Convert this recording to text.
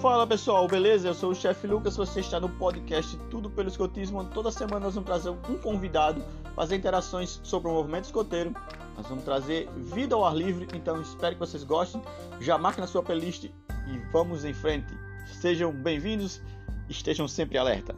Fala pessoal, beleza? Eu sou o chefe Lucas. Você está no podcast Tudo pelo Escotismo. Toda semana nós vamos trazer um convidado, fazer interações sobre o movimento escoteiro. Nós vamos trazer vida ao ar livre. Então espero que vocês gostem. Já marque na sua playlist e vamos em frente. Sejam bem-vindos, estejam sempre alerta.